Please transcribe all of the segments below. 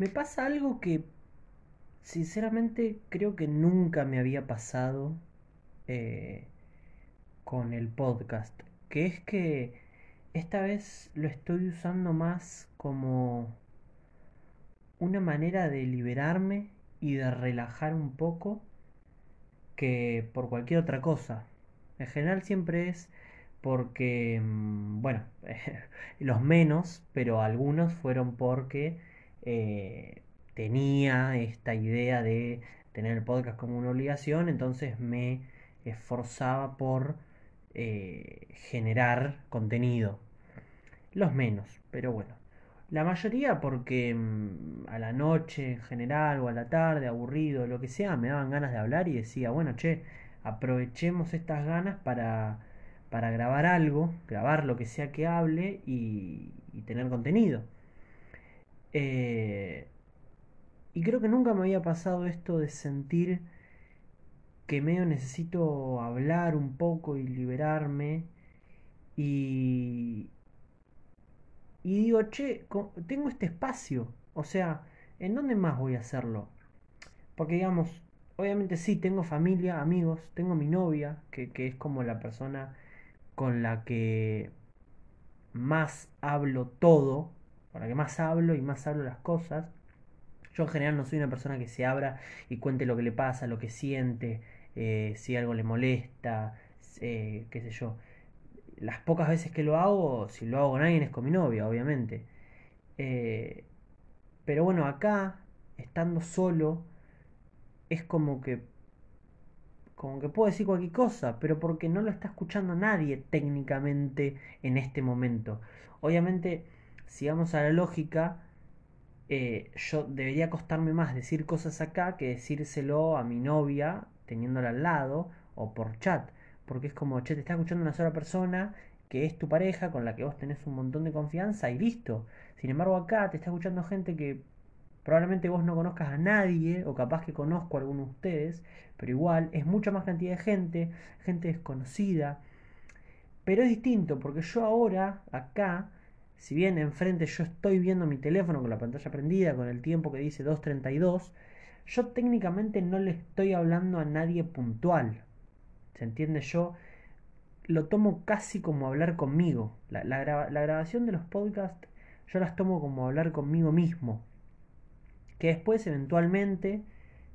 Me pasa algo que sinceramente creo que nunca me había pasado eh, con el podcast, que es que esta vez lo estoy usando más como una manera de liberarme y de relajar un poco que por cualquier otra cosa. En general siempre es porque, mm, bueno, los menos, pero algunos fueron porque eh, tenía esta idea de tener el podcast como una obligación, entonces me esforzaba por eh, generar contenido. Los menos, pero bueno. La mayoría porque mm, a la noche en general o a la tarde, aburrido, lo que sea, me daban ganas de hablar y decía, bueno, che, aprovechemos estas ganas para, para grabar algo, grabar lo que sea que hable y, y tener contenido. Eh, y creo que nunca me había pasado esto de sentir que medio necesito hablar un poco y liberarme. Y, y digo, che, tengo este espacio. O sea, ¿en dónde más voy a hacerlo? Porque digamos, obviamente sí, tengo familia, amigos, tengo mi novia, que, que es como la persona con la que más hablo todo, con que más hablo y más hablo las cosas. Yo en general no soy una persona que se abra y cuente lo que le pasa, lo que siente, eh, si algo le molesta, eh, qué sé yo. Las pocas veces que lo hago, si lo hago con alguien es con mi novia, obviamente. Eh, pero bueno, acá, estando solo, es como que como que puedo decir cualquier cosa, pero porque no lo está escuchando nadie técnicamente en este momento. Obviamente, si vamos a la lógica, eh, yo debería costarme más decir cosas acá que decírselo a mi novia teniéndola al lado o por chat. Porque es como, che, te está escuchando una sola persona que es tu pareja con la que vos tenés un montón de confianza y listo. Sin embargo, acá te está escuchando gente que probablemente vos no conozcas a nadie o capaz que conozco a alguno de ustedes, pero igual es mucha más cantidad de gente, gente desconocida. Pero es distinto porque yo ahora, acá, si bien enfrente yo estoy viendo mi teléfono con la pantalla prendida, con el tiempo que dice 2.32, yo técnicamente no le estoy hablando a nadie puntual. ¿Se entiende? Yo lo tomo casi como hablar conmigo. La, grabación de los podcasts yo las tomo como hablar conmigo mismo. Que después eventualmente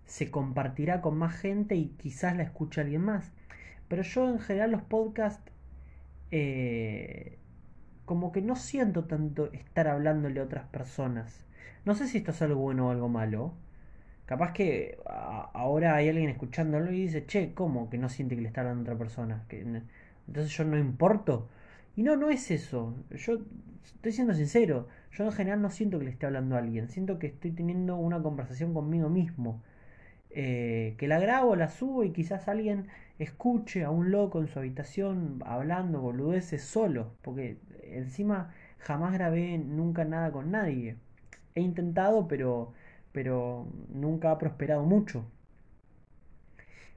se compartirá con más gente y quizás la escuche alguien más. Pero yo en general los podcasts eh, como que no siento tanto estar hablándole a otras personas. No sé si esto es algo bueno o algo malo. Capaz que ahora hay alguien escuchándolo y dice, che, ¿cómo que no siente que le está hablando a otra persona? Que, entonces yo no importo. Y no, no es eso. Yo estoy siendo sincero. Yo en general no siento que le esté hablando a alguien. Siento que estoy teniendo una conversación conmigo mismo. Eh, que la grabo, la subo y quizás alguien escuche a un loco en su habitación hablando boludeces solo, porque encima jamás grabé nunca nada con nadie. He intentado, pero, pero nunca ha prosperado mucho.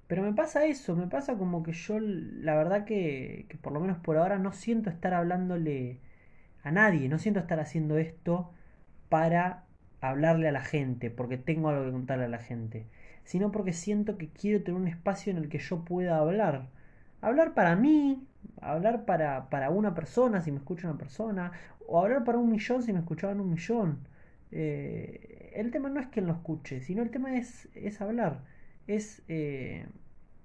Pero me pasa eso, me pasa como que yo la verdad que, que por lo menos por ahora no siento estar hablándole a nadie, no siento estar haciendo esto para hablarle a la gente, porque tengo algo que contarle a la gente sino porque siento que quiero tener un espacio en el que yo pueda hablar. Hablar para mí, hablar para, para una persona si me escucha una persona, o hablar para un millón si me escuchaban un millón. Eh, el tema no es quien lo escuche, sino el tema es, es hablar, es eh,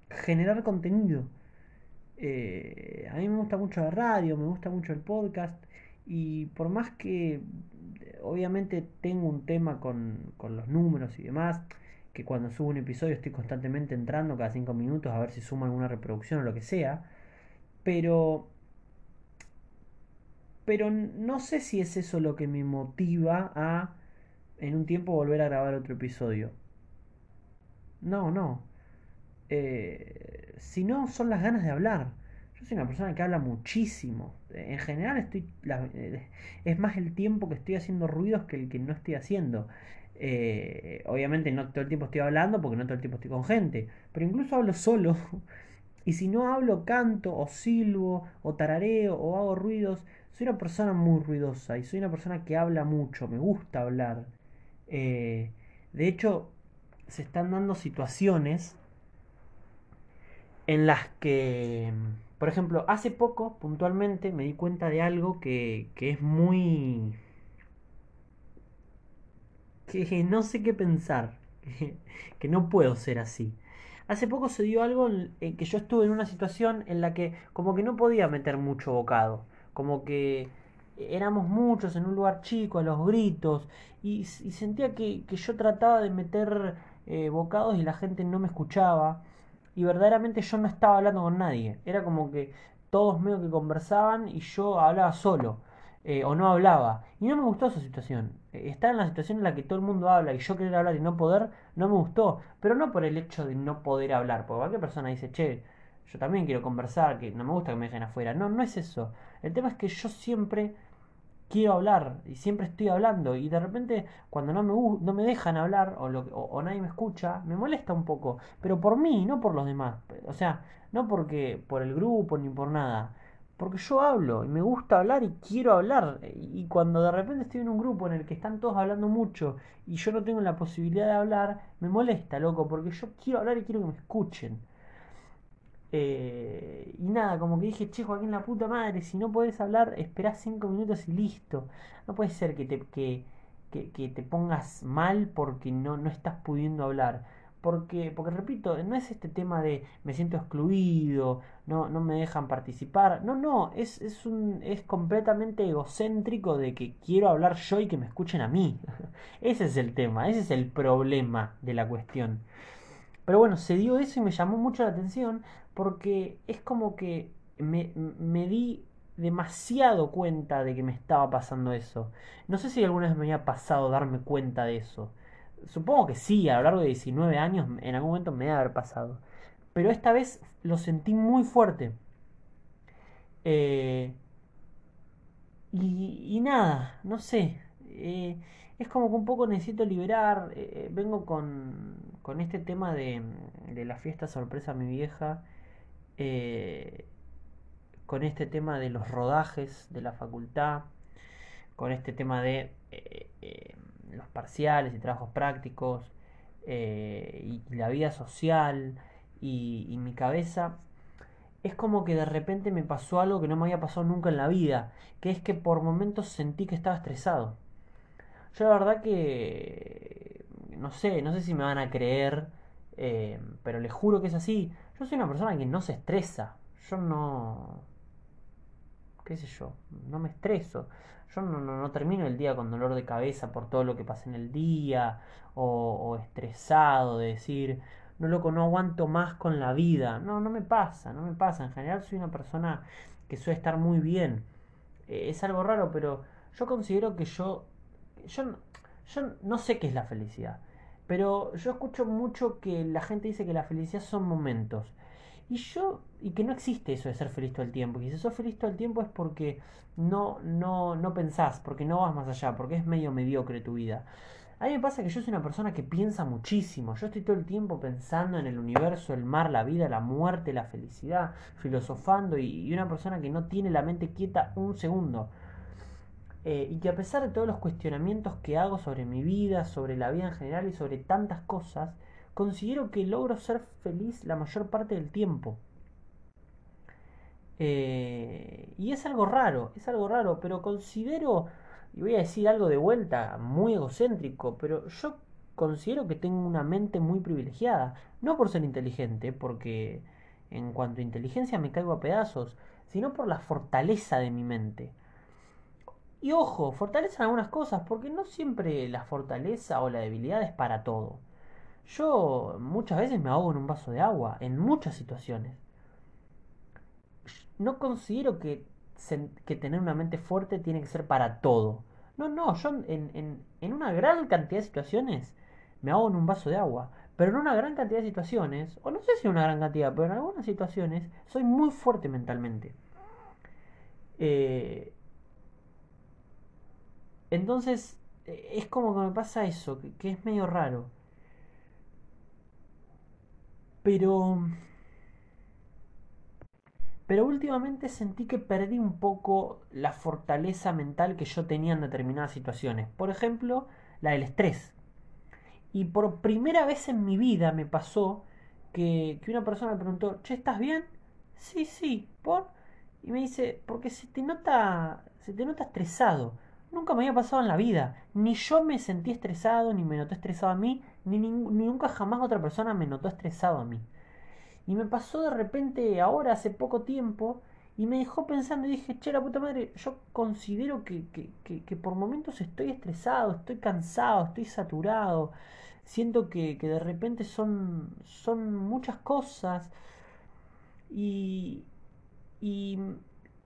generar contenido. Eh, a mí me gusta mucho la radio, me gusta mucho el podcast, y por más que obviamente tengo un tema con, con los números y demás, que cuando subo un episodio estoy constantemente entrando cada 5 minutos a ver si sumo alguna reproducción o lo que sea. Pero. Pero no sé si es eso lo que me motiva a en un tiempo volver a grabar otro episodio. No, no. Eh, si no, son las ganas de hablar. Yo soy una persona que habla muchísimo. En general estoy. Eh, es más el tiempo que estoy haciendo ruidos que el que no estoy haciendo. Eh, obviamente no todo el tiempo estoy hablando porque no todo el tiempo estoy con gente, pero incluso hablo solo. Y si no hablo, canto o silbo o tarareo o hago ruidos. Soy una persona muy ruidosa y soy una persona que habla mucho, me gusta hablar. Eh, de hecho, se están dando situaciones en las que, por ejemplo, hace poco, puntualmente, me di cuenta de algo que, que es muy... que no sé qué pensar, que, no puedo ser así. Hace poco se dio algo en que yo estuve en una situación en la que como que no podía meter mucho bocado, como que éramos muchos en un lugar chico, a los gritos, y, sentía que, que, yo trataba de meter eh, bocados y la gente no me escuchaba y verdaderamente yo no estaba hablando con nadie. Era como que todos medio que conversaban y yo hablaba solo. Eh, o no hablaba. Y no me gustó esa situación. Eh, estar en la situación en la que todo el mundo habla y yo querer hablar y no poder, no me gustó. Pero no por el hecho de no poder hablar. Porque cualquier persona dice, che, yo también quiero conversar, que no me gusta que me dejen afuera. No, no es eso. El tema es que yo siempre quiero hablar y siempre estoy hablando y de repente cuando no me, no me dejan hablar o, lo, o, nadie me escucha, me molesta un poco, pero por mí, no por los demás. O sea, no porque por el grupo ni por nada. Porque yo hablo y me gusta hablar y quiero hablar. Y cuando de repente estoy en un grupo en el que están todos hablando mucho y yo no tengo la posibilidad de hablar, me molesta, loco, porque yo quiero hablar y quiero que me escuchen. Eh, y nada, como que dije, che, Joaquín, la puta madre, si no podés hablar, esperás cinco minutos y listo. No puede ser que te, que, que, te pongas mal porque no, no estás pudiendo hablar. Porque, porque repito, no es este tema de me siento excluido, no, no me dejan participar. No, no, es, es, un, es completamente egocéntrico de que quiero hablar yo y que me escuchen a mí. ese es el tema, ese es el problema de la cuestión. Pero bueno, se dio eso y me llamó mucho la atención porque es como que me, me di demasiado cuenta de que me estaba pasando eso. No sé si alguna vez me había pasado darme cuenta de eso. Supongo que sí, a lo largo de 19 años en algún momento me debe haber pasado. Pero esta vez lo sentí muy fuerte. Eh, y, nada, no sé. Eh, es como que un poco necesito liberar. Eh, vengo con, con este tema de, de la fiesta sorpresa a mi vieja con este tema de los rodajes de la facultad, con este tema de los parciales y trabajos prácticos, y, la vida social, y, mi cabeza, es como que de repente me pasó algo que no me había pasado nunca en la vida, que es que por momentos sentí que estaba estresado. Yo la verdad que no sé, no sé si me van a creer, pero les juro que es así. Yo soy una persona que no se estresa. Yo no. ¿Qué sé yo? No me estreso. Yo no, no, termino el día con dolor de cabeza por todo lo que pasa en el día. O, estresado de decir, no loco, no aguanto más con la vida. No, no me pasa, no me pasa. En general soy una persona que suele estar muy bien. Eh, es algo raro, pero yo considero que yo. Yo, yo no sé qué es la felicidad. Pero yo escucho mucho que la gente dice que la felicidad son momentos. Y yo, y que no existe eso de ser feliz todo el tiempo. Y si sos feliz todo el tiempo es porque no, no, no pensás, porque no vas más allá, porque es medio mediocre tu vida. A mí me pasa que yo soy una persona que piensa muchísimo. Yo estoy todo el tiempo pensando en el universo, el mar, la vida, la muerte, la felicidad, filosofando y, una persona que no tiene la mente quieta un segundo. Eh, y que a pesar de todos los cuestionamientos que hago sobre mi vida, sobre la vida en general y sobre tantas cosas, considero que logro ser feliz la mayor parte del tiempo. Eh, y es algo raro, es algo raro, pero considero, y voy a decir algo de vuelta, muy egocéntrico, pero yo considero que tengo una mente muy privilegiada, no por ser inteligente, porque en cuanto a inteligencia me caigo a pedazos, sino por la fortaleza de mi mente. Y ojo, fortaleza en algunas cosas, porque no siempre la fortaleza o la debilidad es para todo. Yo muchas veces me ahogo en un vaso de agua, en muchas situaciones. No considero que, que tener una mente fuerte tiene que ser para todo. No, no, yo en, en, en una gran cantidad de situaciones me ahogo en un vaso de agua. Pero en una gran cantidad de situaciones, o no sé si una gran cantidad, pero en algunas situaciones, soy muy fuerte mentalmente. Eh, entonces, eh, es como que me pasa eso, que, es medio raro. Pero... Pero últimamente sentí que perdí un poco la fortaleza mental que yo tenía en determinadas situaciones. Por ejemplo, la del estrés. Y por primera vez en mi vida me pasó que, que una persona me preguntó, che, ¿estás bien? Sí, sí, ¿por? Y me dice, porque se te nota, se te nota estresado. Nunca me había pasado en la vida. Ni yo me sentí estresado, ni me noté estresado a mí, ni, nunca jamás otra persona me notó estresado a mí. Y me pasó de repente ahora, hace poco tiempo, y me dejó pensando y dije, che, la puta madre, yo considero que, que, que, por momentos estoy estresado, estoy cansado, estoy saturado. Siento que, de repente son, son muchas cosas. Y, y,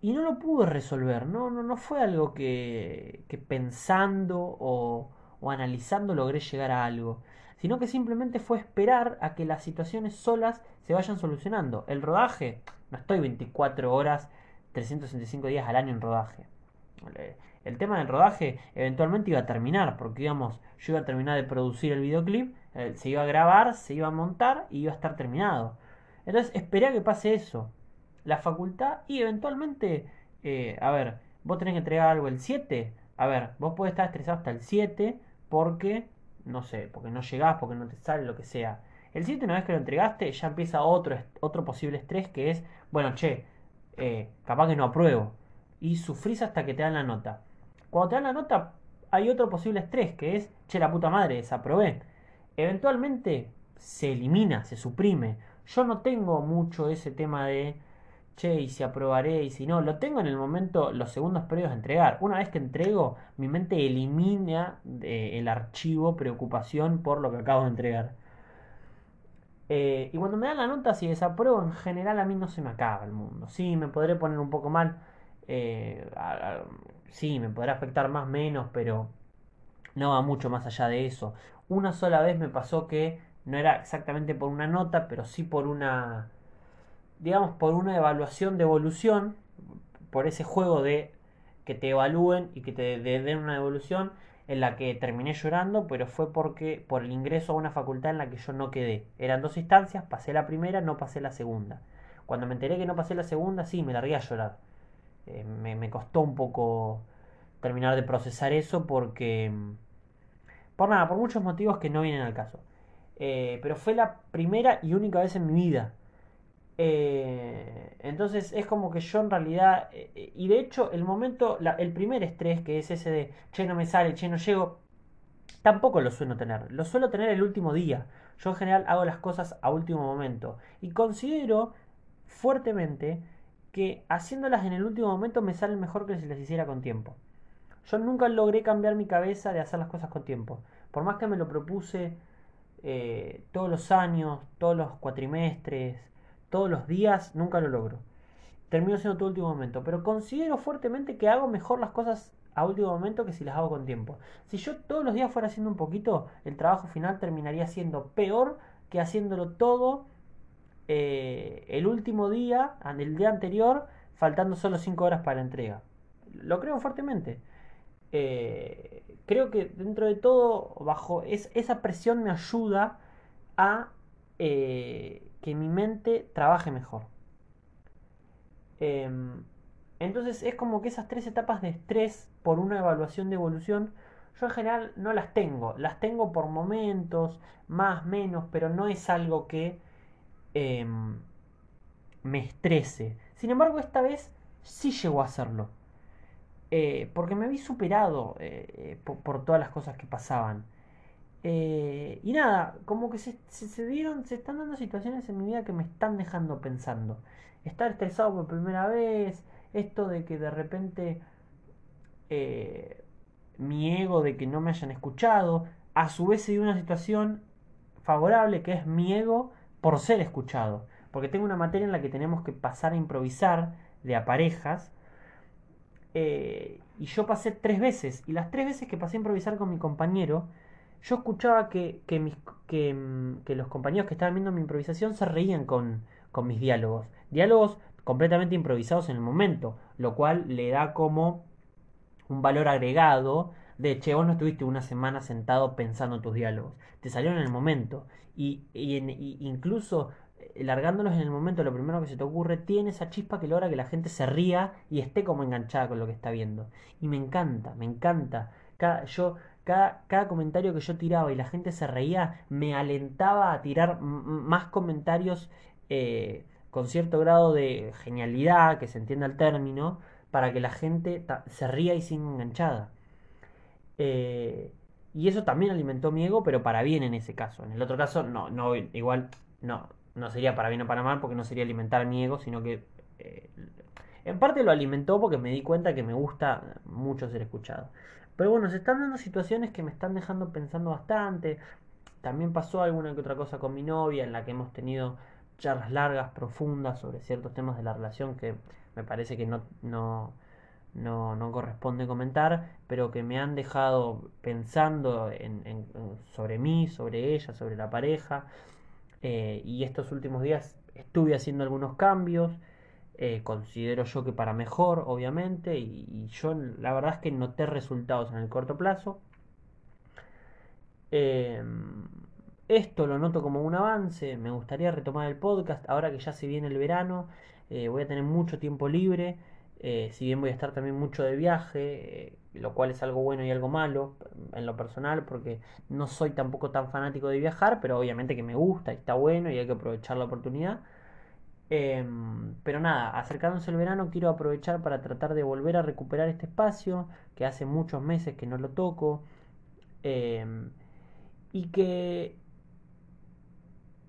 y no lo pude resolver, no, no, no fue algo que, que pensando o, o analizando logré llegar a algo, sino que simplemente fue esperar a que las situaciones solas se vayan solucionando. El rodaje, no estoy 24 horas, 365 días al año en rodaje. El tema del rodaje eventualmente iba a terminar, porque digamos, yo iba a terminar de producir el videoclip, eh, se iba a grabar, se iba a montar y iba a estar terminado. Entonces esperé a que pase eso. La facultad y eventualmente, eh, a ver, vos tenés que entregar algo el 7. A ver, vos podés estar estresado hasta el 7 porque, no sé, porque no llegás, porque no te sale, lo que sea. El 7 una vez que lo entregaste ya empieza otro, otro posible estrés que es, bueno, che, eh, capaz que no apruebo. Y sufrís hasta que te dan la nota. Cuando te dan la nota hay otro posible estrés que es, che, la puta madre, desaprobé. Eventualmente se elimina, se suprime. Yo no tengo mucho ese tema de, che, y si aprobaré y si no. Lo tengo en el momento, los segundos previos a entregar. Una vez que entrego, mi mente elimina eh, el archivo preocupación por lo que acabo de entregar. Eh, y cuando me dan la nota, si desapruebo, en general a mí no se me acaba el mundo. Sí, me podré poner un poco mal. Eh, sí, me podrá afectar más menos, pero no va mucho más allá de eso. Una sola vez me pasó que no era exactamente por una nota, pero sí por una, digamos, por una evaluación de evolución, por ese juego de que te evalúen y que te den una evolución en la que terminé llorando, pero fue porque por el ingreso a una facultad en la que yo no quedé. Eran dos instancias, pasé la primera, no pasé la segunda. Cuando me enteré que no pasé la segunda, sí, me largué a llorar. Eh, me, costó un poco terminar de procesar eso porque... Por nada, por muchos motivos que no vienen al caso. Eh, pero fue la primera y única vez en mi vida eh, entonces es como que yo en realidad, eh, y de hecho el momento, el primer estrés que es ese de, che, no me sale, che, no llego, tampoco lo suelo tener. Lo suelo tener el último día. Yo en general hago las cosas a último momento. Y considero fuertemente que haciéndolas en el último momento me salen mejor que si las hiciera con tiempo. Yo nunca logré cambiar mi cabeza de hacer las cosas con tiempo. Por más que me lo propuse eh, todos los años, todos los cuatrimestres, todos los días, nunca lo logro. Termino siendo todo último momento. Pero considero fuertemente que hago mejor las cosas a último momento que si las hago con tiempo. Si yo todos los días fuera haciendo un poquito, el trabajo final terminaría siendo peor que haciéndolo todo eh, el último día, el día anterior, faltando solo 5 horas para la entrega. Lo creo fuertemente. Eh, creo que dentro de todo, bajo esa presión me ayuda a eh, que mi mente trabaje mejor. Em, entonces es como que esas tres etapas de estrés por una evaluación de evolución, yo en general no las tengo. Las tengo por momentos, más, menos, pero no es algo que em, me estrese. Sin embargo, esta vez sí llegó a hacerlo. Eh, porque me vi superado eh, por todas las cosas que pasaban. Eh, y nada, como que se, se, dieron, se están dando situaciones en mi vida que me están dejando pensando. Estar estresado por primera vez, esto de que de repente eh, mi ego de que no me hayan escuchado, a su vez se dio una situación favorable que es mi ego por ser escuchado. Porque tengo una materia en la que tenemos que pasar a improvisar de a parejas. Eh, y yo pasé tres veces. Y las tres veces que pasé a improvisar con mi compañero, yo escuchaba que, que, mis, que, mm, que, los compañeros que estaban viendo mi improvisación se reían con, con mis diálogos. Diálogos completamente improvisados en el momento, lo cual le da como un valor agregado de, che, vos no estuviste una semana sentado pensando tus diálogos, te salieron en el momento. Y, y, incluso eh, largándolos en el momento, lo primero que se te ocurre, tiene esa chispa que logra que la gente se ría y esté como enganchada con lo que está viendo. Y me encanta, me encanta. Cada, yo cada, cada comentario que yo tiraba y la gente se reía, me alentaba a tirar más comentarios eh, con cierto grado de genialidad, que se entienda el término, para que la gente se ría y siga enganchada. Eh, y eso también alimentó mi ego, pero para bien en ese caso. En el otro caso, no, no, igual no, no sería para bien o para mal, porque no sería alimentar mi ego, sino que eh, en parte lo alimentó porque me di cuenta que me gusta mucho ser escuchado. Pero bueno, se están dando situaciones que me están dejando pensando bastante. También pasó alguna que otra cosa con mi novia en la que hemos tenido charlas largas, profundas sobre ciertos temas de la relación que me parece que no, no, no, no corresponde comentar, pero que me han dejado pensando en, sobre mí, sobre ella, sobre la pareja. Eh, y estos últimos días estuve haciendo algunos cambios. Eh, considero yo que para mejor, obviamente, y, yo la verdad es que noté resultados en el corto plazo. Em, esto lo noto como un avance, me gustaría retomar el podcast ahora que ya se viene el verano, eh, voy a tener mucho tiempo libre, eh, si bien voy a estar también mucho de viaje, lo cual es algo bueno y algo malo en lo personal, porque no soy tampoco tan fanático de viajar, pero obviamente que me gusta y está bueno y hay que aprovechar la oportunidad. Em, pero nada, acercándose el verano quiero aprovechar para tratar de volver a recuperar este espacio, que hace muchos meses que no lo toco, em, y que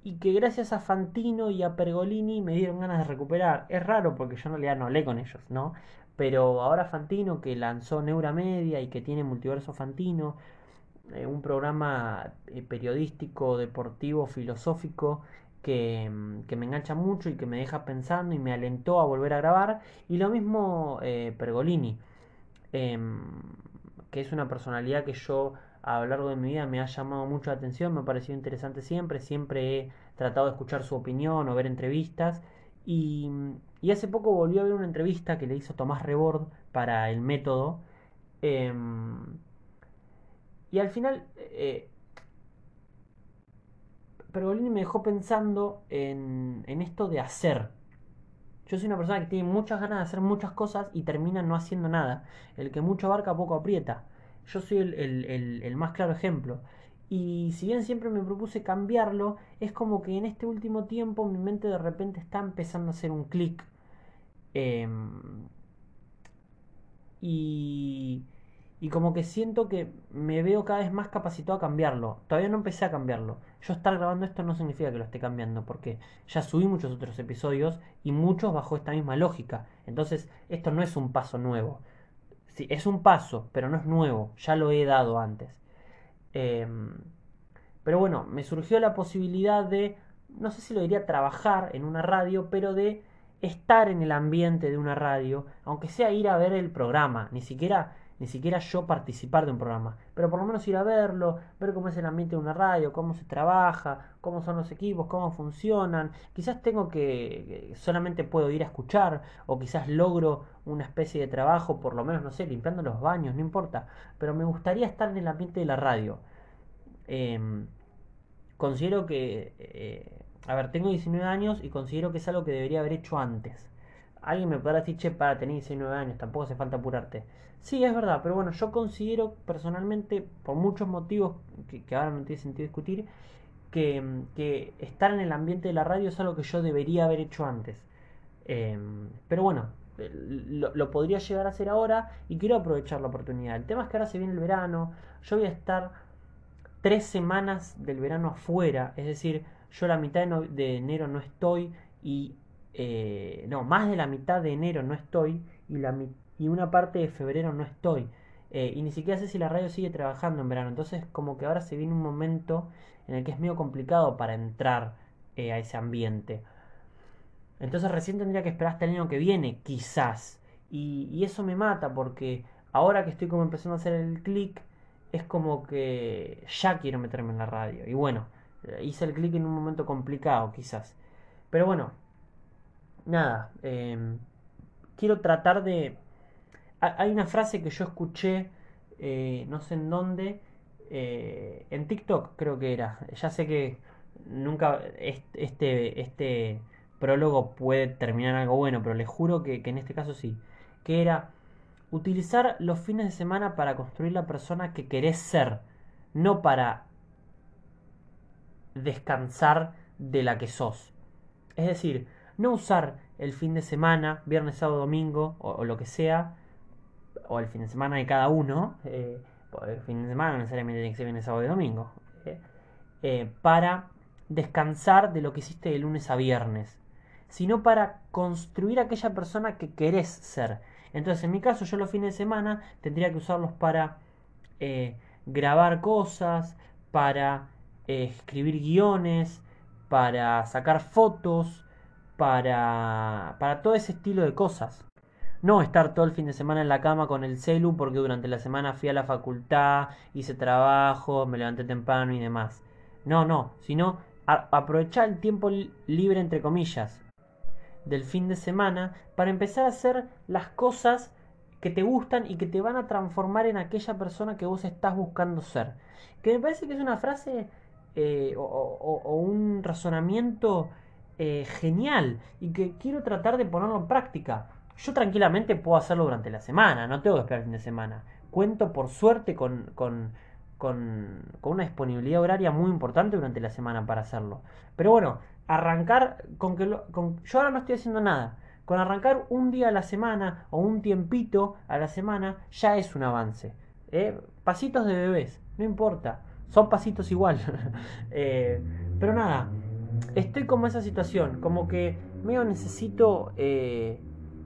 y que gracias a Fantino y a Pergolini me dieron ganas de recuperar. Es raro porque yo en realidad no hablé con ellos, ¿no? Pero ahora Fantino, que lanzó Neura Media y que tiene Multiverso Fantino, eh, un programa eh, periodístico, deportivo, filosófico, Mm, que, me engancha mucho y que me deja pensando y me alentó a volver a grabar. Y lo mismo eh, Pergolini, em, que es una personalidad que yo a lo largo de mi vida me ha llamado mucho la atención, me ha parecido interesante siempre, siempre he tratado de escuchar su opinión o ver entrevistas. Y, y hace poco volví a ver una entrevista que le hizo Tomás Rebord para El Método. Em, y al final... Eh, Pergolini me dejó pensando en, esto de hacer. Yo soy una persona que tiene muchas ganas de hacer muchas cosas y termina no haciendo nada. El que mucho abarca poco aprieta. Yo soy el, más claro ejemplo. Y si bien siempre me propuse cambiarlo, es como que en este último tiempo mi mente de repente está empezando a hacer un clic. Em, y y como que siento que me veo cada vez más capacitado a cambiarlo. Todavía no empecé a cambiarlo. Yo estar grabando esto no significa que lo esté cambiando, porque ya subí muchos otros episodios y muchos bajo esta misma lógica. Entonces, esto no es un paso nuevo. Sí, es un paso, pero no es nuevo. Ya lo he dado antes. Em, pero bueno, me surgió la posibilidad de, no sé si lo diría trabajar en una radio, pero de estar en el ambiente de una radio, aunque sea ir a ver el programa, ni siquiera ni siquiera yo participar de un programa, pero por lo menos ir a verlo, ver cómo es el ambiente de una radio, cómo se trabaja, cómo son los equipos, cómo funcionan. Quizás tengo que, solamente puedo ir a escuchar, o quizás logro una especie de trabajo, por lo menos, no sé, limpiando los baños, no importa, pero me gustaría estar en el ambiente de la radio. Em, considero que, eh, a ver, tengo 19 años y considero que es algo que debería haber hecho antes. Alguien me podrá decir, che, para, tener 19 años, tampoco hace falta apurarte. Sí, es verdad, pero bueno, yo considero personalmente, por muchos motivos que, ahora no tiene sentido discutir, que, que, estar en el ambiente de la radio es algo que yo debería haber hecho antes. Em, pero bueno, lo, podría llegar a hacer ahora y quiero aprovechar la oportunidad. El tema es que ahora se viene el verano, yo voy a estar tres semanas del verano afuera, es decir, yo la mitad de enero no estoy y eh, no, más de la mitad de enero no estoy y, una parte de febrero no estoy. Eh, y ni siquiera sé si la radio sigue trabajando en verano. Entonces como que ahora se viene un momento en el que es medio complicado para entrar eh, a ese ambiente. Entonces recién tendría que esperar hasta el año que viene, quizás. Y, y eso me mata porque ahora que estoy como empezando a hacer el clic, es como que ya quiero meterme en la radio. Y bueno, hice el clic en un momento complicado, quizás. Pero bueno, nada, em, quiero tratar de... Hay una frase que yo escuché, eh, no sé en dónde, eh, en TikTok creo que era. Ya sé que nunca este, este prólogo puede terminar algo bueno, pero les juro que, que en este caso sí. Que era, utilizar los fines de semana para construir la persona que querés ser, no para descansar de la que sos. Es decir, no usar el fin de semana, viernes, sábado, domingo o, lo que sea, o el fin de semana de cada uno, eh, el fin de semana no necesariamente tiene que ser viernes, sábado y domingo, eh, eh, para descansar de lo que hiciste de lunes a viernes, sino para construir aquella persona que querés ser. Entonces, en mi caso, yo los fines de semana tendría que usarlos para grabar cosas, para escribir guiones, para sacar fotos, para, para todo ese estilo de cosas. No estar todo el fin de semana en la cama con el celu porque durante la semana fui a la facultad, hice trabajo, me levanté temprano y demás. No, no, sino aprovechar el tiempo libre entre comillas del fin de semana para empezar a hacer las cosas que te gustan y que te van a transformar en aquella persona que vos estás buscando ser. Que me parece que es una frase eh, o, un razonamiento eh, genial y que quiero tratar de ponerlo en práctica. Yo tranquilamente puedo hacerlo durante la semana, no tengo que esperar el fin de semana. Cuento por suerte con, con, con, una disponibilidad horaria muy importante durante la semana para hacerlo. Pero bueno, arrancar con que con, yo ahora no estoy haciendo nada. Con arrancar un día a la semana o un tiempito a la semana ya es un avance. ¿eh? Pasitos de bebés, no importa. Son pasitos igual. Eh, pero nada, estoy como esa situación, como que medio necesito eh,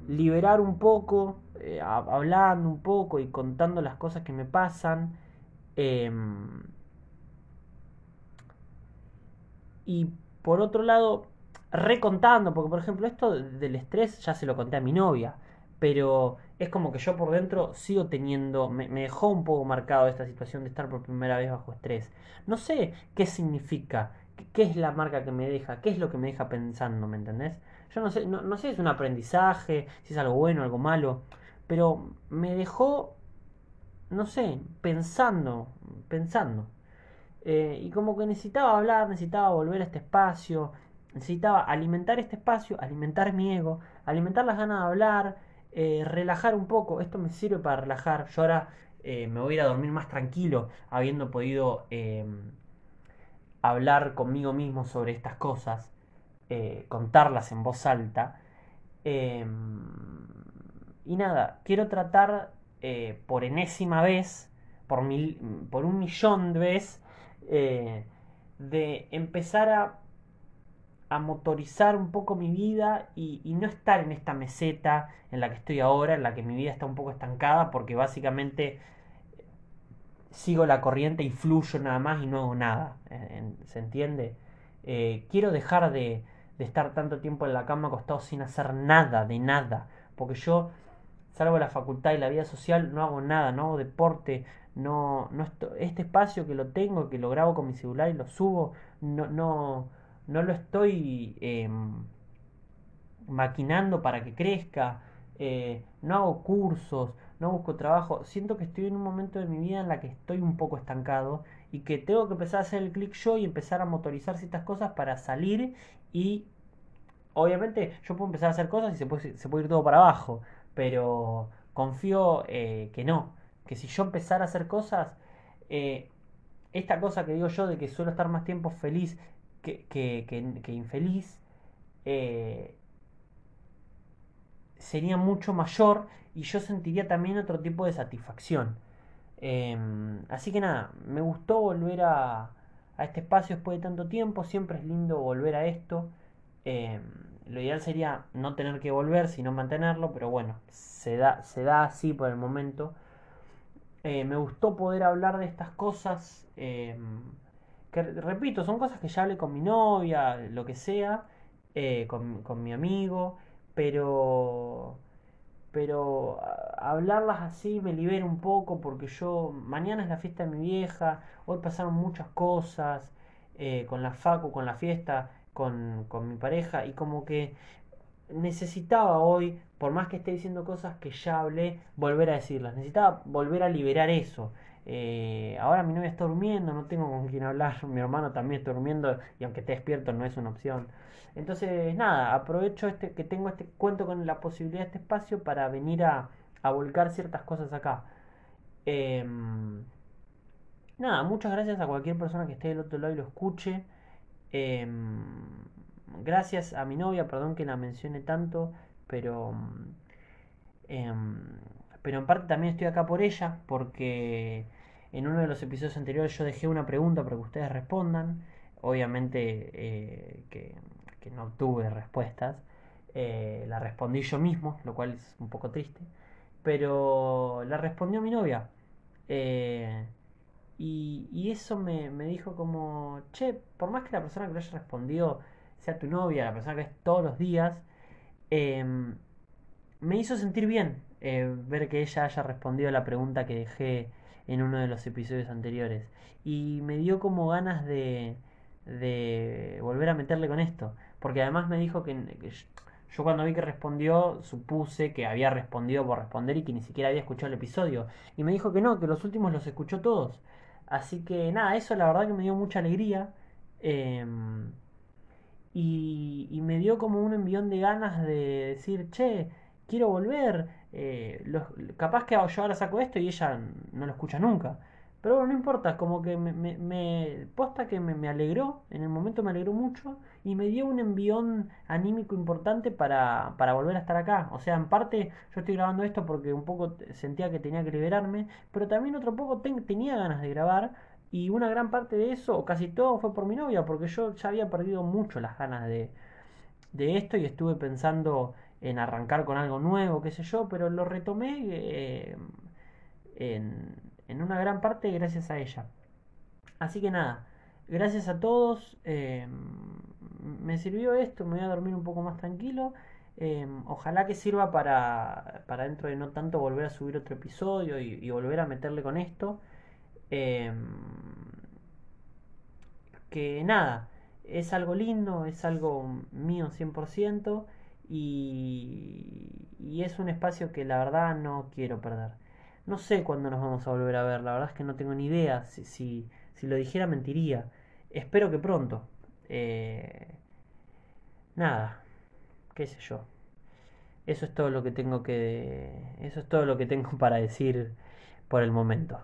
liberar un poco, eh, hablando un poco y contando las cosas que me pasan. Em, y por otro lado, recontando, porque por ejemplo esto del estrés ya se lo conté a mi novia, pero es como que yo por dentro sigo teniendo, me, dejó un poco marcado esta situación de estar por primera vez bajo estrés. No sé qué significa, qué, es la marca que me deja, qué es lo que me deja pensando, ¿me entendés? Yo no sé, no, sé si es un aprendizaje, si es algo bueno, algo malo, pero me dejó, no sé, pensando, pensando. Eh, y como que necesitaba hablar, necesitaba volver a este espacio, necesitaba alimentar este espacio, alimentar mi ego, alimentar las ganas de hablar, eh, relajar un poco. Esto me sirve para relajar. Yo ahora eh, me voy a ir a dormir más tranquilo, habiendo podido hablar conmigo mismo sobre estas cosas, eh, contarlas en voz alta. Em, y nada, quiero tratar por enésima vez, por, mil, por un millón de veces, de empezar a a motorizar un poco mi vida y, no estar en esta meseta en la que estoy ahora, en la que mi vida está un poco estancada, porque básicamente sigo la corriente y fluyo nada más y no hago nada. ¿Se entiende? Eh, quiero dejar de, estar tanto tiempo en la cama acostado sin hacer nada, de nada. Porque yo salgo de la facultad y la vida social, no hago nada, no hago deporte, no, no este espacio que lo tengo, que lo grabo con mi celular y lo subo, no, no, no lo estoy em, maquinando para que crezca, eh, no hago cursos, no busco trabajo, siento que estoy en un momento de mi vida en la que estoy un poco estancado y que tengo que empezar a hacer el clic yo y empezar a motorizar ciertas cosas para salir y obviamente yo puedo empezar a hacer cosas y se puede, se puede ir todo para abajo, pero confío eh, que no, que si yo empezara a hacer cosas, eh, esta cosa que digo yo de que suelo estar más tiempo feliz que, infeliz, eh, sería mucho mayor y yo sentiría también otro tipo de satisfacción. Em, así que nada, me gustó volver a, a, este espacio después de tanto tiempo, siempre es lindo volver a esto. Em, lo ideal sería no tener que volver, sino mantenerlo, pero bueno, se da, se da así por el momento. Eh, me gustó poder hablar de estas cosas. Em, que repito, son cosas que ya hablé con mi novia, lo que sea, eh, con, mi amigo, pero pero hablarlas así me libera un poco porque yo mañana es la fiesta de mi vieja, hoy pasaron muchas cosas eh, con la facu, con la fiesta, con, con mi pareja y como que necesitaba hoy, por más que esté diciendo cosas que ya hablé, volver a decirlas, necesitaba volver a liberar eso. Eh, ahora mi novia está durmiendo, no tengo con quién hablar, mi hermano también está durmiendo y aunque esté despierto no es una opción. Entonces, nada, aprovecho este que tengo este cuento con la posibilidad de este espacio para venir a, a volcar ciertas cosas acá. Em, nada, muchas gracias a cualquier persona que esté del otro lado y lo escuche. Em, gracias a mi novia, perdón que la mencione tanto, pero... Em, pero en parte también estoy acá por ella, porque en uno de los episodios anteriores yo dejé una pregunta para que ustedes respondan. Obviamente eh, que, no obtuve respuestas. Eh, la respondí yo mismo, lo cual es un poco triste. Pero la respondió mi novia. Eh, y, eso me, dijo como, che, por más que la persona que lo haya respondido sea tu novia, la persona que es todos los días, em, me hizo sentir bien ver que ella haya respondido a la pregunta que dejé en uno de los episodios anteriores. Y me dio como ganas de, de volver a meterle con esto. Porque además me dijo que, yo cuando vi que respondió supuse que había respondido por responder y que ni siquiera había escuchado el episodio. Y me dijo que no, que los últimos los escuchó todos. Así que nada, eso la verdad que me dio mucha alegría. Em, y, me dio como un envión de ganas de decir, che, quiero volver. Eh, capaz que yo ahora saco esto y ella no lo escucha nunca. Pero bueno, no importa, como que me, me, posta que me, alegró, en el momento me alegró mucho y me dio un envión anímico importante para, para volver a estar acá. O sea, en parte yo estoy grabando esto porque un poco sentía que tenía que liberarme, pero también otro poco tenía ganas de grabar y una gran parte de eso, o casi todo, fue por mi novia, porque yo ya había perdido mucho las ganas de, de esto y estuve pensando en arrancar con algo nuevo, qué sé yo, pero lo retomé eh, en, en, una gran parte gracias a ella. Así que nada, gracias a todos, eh, me sirvió esto, me voy a dormir un poco más tranquilo. Eh, ojalá que sirva para, para dentro de no tanto volver a subir otro episodio y, volver a meterle con esto. que nada, es algo lindo, es algo mío 100% y, es un espacio que la verdad no quiero perder. No sé cuándo nos vamos a volver a ver, la verdad es que no tengo ni idea. Si, si, lo dijera mentiría. Espero que pronto. Eh, nada, qué sé yo. Eso es todo lo que tengo que. Eso es todo lo que tengo para decir por el momento.